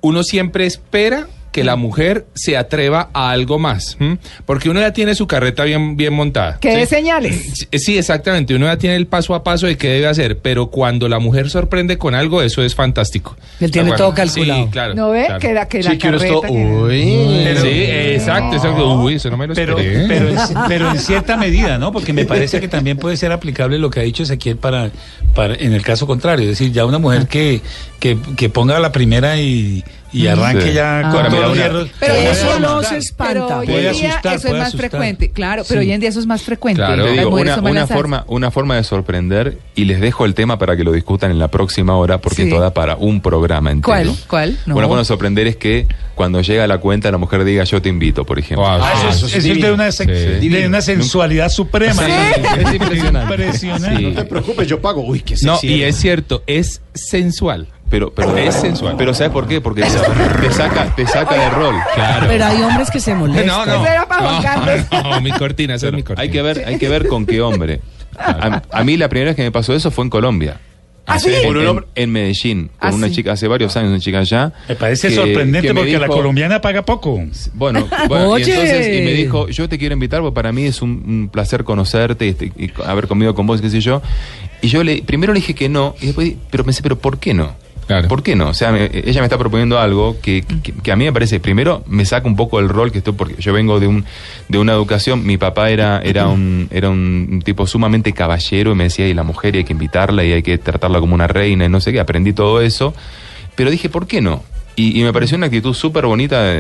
uno siempre espera que la mujer se atreva a algo más, ¿m? porque uno ya tiene su carreta bien, bien montada. ¿Qué ¿sí? de señales? Sí, exactamente. Uno ya tiene el paso a paso de qué debe hacer, pero cuando la mujer sorprende con algo, eso es fantástico. Él tiene todo calculado. Sí, claro. ¿No ve? claro. Que la, que la Sí, que es carreta... que- Uy. Pero- sí, exacto, exacto. Uy, eso no me lo Pero, esperé. pero, en, pero en cierta medida, ¿no? Porque me parece que también puede ser aplicable lo que ha dicho Ezequiel para, para en el caso contrario. Es decir, ya una mujer que, que, que ponga la primera y, y arranque Sí. ya Ah. con hierros. Pero puede eso no asustar. se espanta. Pero hoy Puede en día asustar, eso es más asustar. frecuente, claro, pero Sí. hoy en día eso es más frecuente. Claro. Digo, una, una forma, una forma de sorprender, y les dejo el tema para que lo discutan en la próxima hora, porque Sí. esto da para un programa entero. ¿Cuál? ¿Cuál? No. Una forma de sorprender es que cuando llega la cuenta la mujer diga yo te invito, por ejemplo. Wow. Ah, eso, es- eso es eso es de una, de una sensualidad suprema. Es impresionante. Impresionante. Sí. No te preocupes, yo pago. Uy, qué No, y es cierto, es sensual. Pero, pero Es sensual. Pero ¿sabes por qué? Porque te, te saca, te saca de rol. Claro. Pero hay hombres que se molestan. no, no. No, no, mi cortina, esa es mi cortina. Hay que ver, hay que ver con qué hombre. A, a mí la primera vez que me pasó eso fue en Colombia. ¿Ah, sí? En, Con un en- hombre- en Medellín, con Ah, una sí. chica, hace varios años, una chica allá. Me parece que- sorprendente que me porque la colombiana paga poco. Bueno, bueno y entonces y me dijo, yo te quiero invitar porque para mí es un, un placer conocerte y, y haber comido con vos, qué sé yo. Y yo le, primero le dije que no, y después, pero pensé, pero ¿por qué no? Claro. ¿Por qué no? O sea, me- ella me está proponiendo algo que, a mí me parece, primero, me saca un poco el rol que estoy, porque yo vengo de un de una educación, mi papá era era un era un tipo sumamente caballero y me decía, y la mujer y hay que invitarla y hay que tratarla como una reina y no sé qué, aprendí todo eso, pero dije, ¿por qué no? Y, y me pareció una actitud súper bonita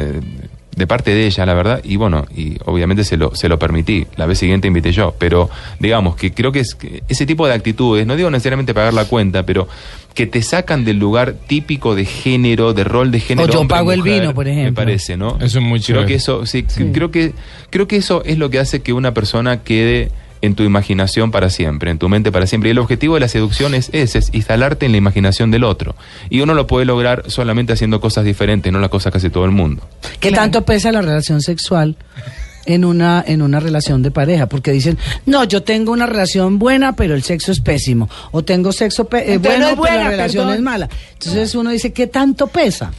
de, parte de ella, la verdad, y bueno, y obviamente se lo, se lo permití. La vez siguiente invité yo, pero digamos que creo que, es, que ese tipo de actitudes, no digo necesariamente pagar la cuenta, pero que te sacan del lugar típico de género, de rol de género. O yo hombre, pago el vino, por ejemplo. Me parece, ¿no? Eso es muy Creo chévere. que eso, sí, creo que creo que eso es lo que hace que una persona quede en tu imaginación para siempre, en tu mente para siempre. Y el objetivo de la seducción es ese, es instalarte en la imaginación del otro. Y uno lo puede lograr solamente haciendo cosas diferentes, no las cosas hace todo el mundo. ¿Qué Claro. tanto pesa la relación sexual en una en una relación de pareja? Porque dicen, no, yo tengo una relación buena, pero el sexo es pésimo. O tengo sexo pe- eh, bueno, no es buena, pero la relación perdón. es mala. Entonces uno dice, ¿qué tanto pesa?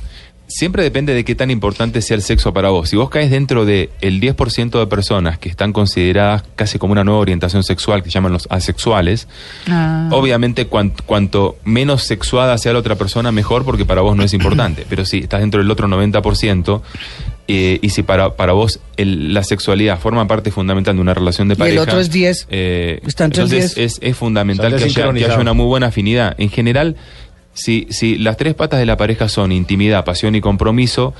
Siempre depende de qué tan importante sea el sexo para vos. Si vos caes dentro del el 10% de personas que están consideradas casi como una nueva orientación sexual, que llaman los asexuales, Ah. obviamente cuan- cuanto menos sexuada sea la otra persona, mejor porque para vos no es importante. Pero si estás dentro del otro 90%, eh, y si para, para vos el- la sexualidad forma parte fundamental de una relación de Y el pareja... otro es 10. eh, entonces 10. es, es fundamental que haya, que haya una muy buena afinidad. En general, si, si las tres patas de la pareja son intimidad, pasión y compromiso,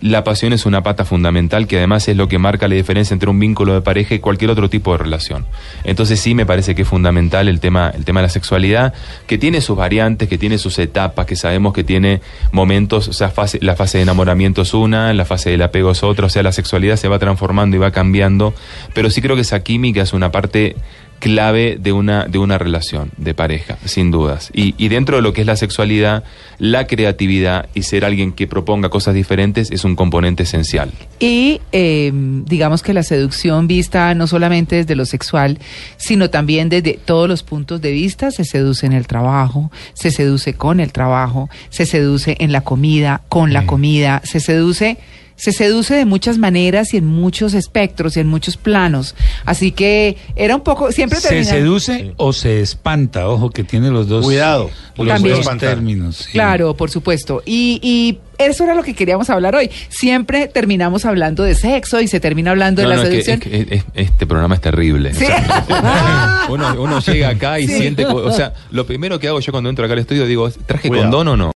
la pasión es una pata fundamental que además es lo que marca la diferencia entre un vínculo de pareja y cualquier otro tipo de relación. Entonces sí me parece que es fundamental el tema, el tema de la sexualidad, que tiene sus variantes, que tiene sus etapas, que sabemos que tiene momentos, o sea, la fase de enamoramiento es una, la fase del apego es otra, o sea, la sexualidad se va transformando y va cambiando, pero sí creo que esa química es una parte clave de una, de una relación de pareja, sin dudas. Y, y dentro de lo que es la sexualidad, la creatividad y ser alguien que proponga cosas diferentes es un componente esencial. Y eh, digamos que la seducción vista no solamente desde lo sexual, sino también desde todos los puntos de vista, se seduce en el trabajo, se seduce con el trabajo, se seduce en la comida, con la comida, se seduce... Se seduce de muchas maneras y en muchos espectros y en muchos planos. Así que era un poco, siempre ¿Se termina- seduce o se espanta? Ojo, que tiene los dos, Cuidado, los También. dos términos. sí. Claro, por supuesto. Y, y eso era lo que queríamos hablar hoy. Siempre terminamos hablando de sexo y se termina hablando de No, la no, es que- seducción. es que es- este programa es terrible. Sí. O sea, uno, uno llega acá y Sí. siente, o sea, lo primero que hago yo cuando entro acá al estudio digo, ¿traje Cuidado. condón o no?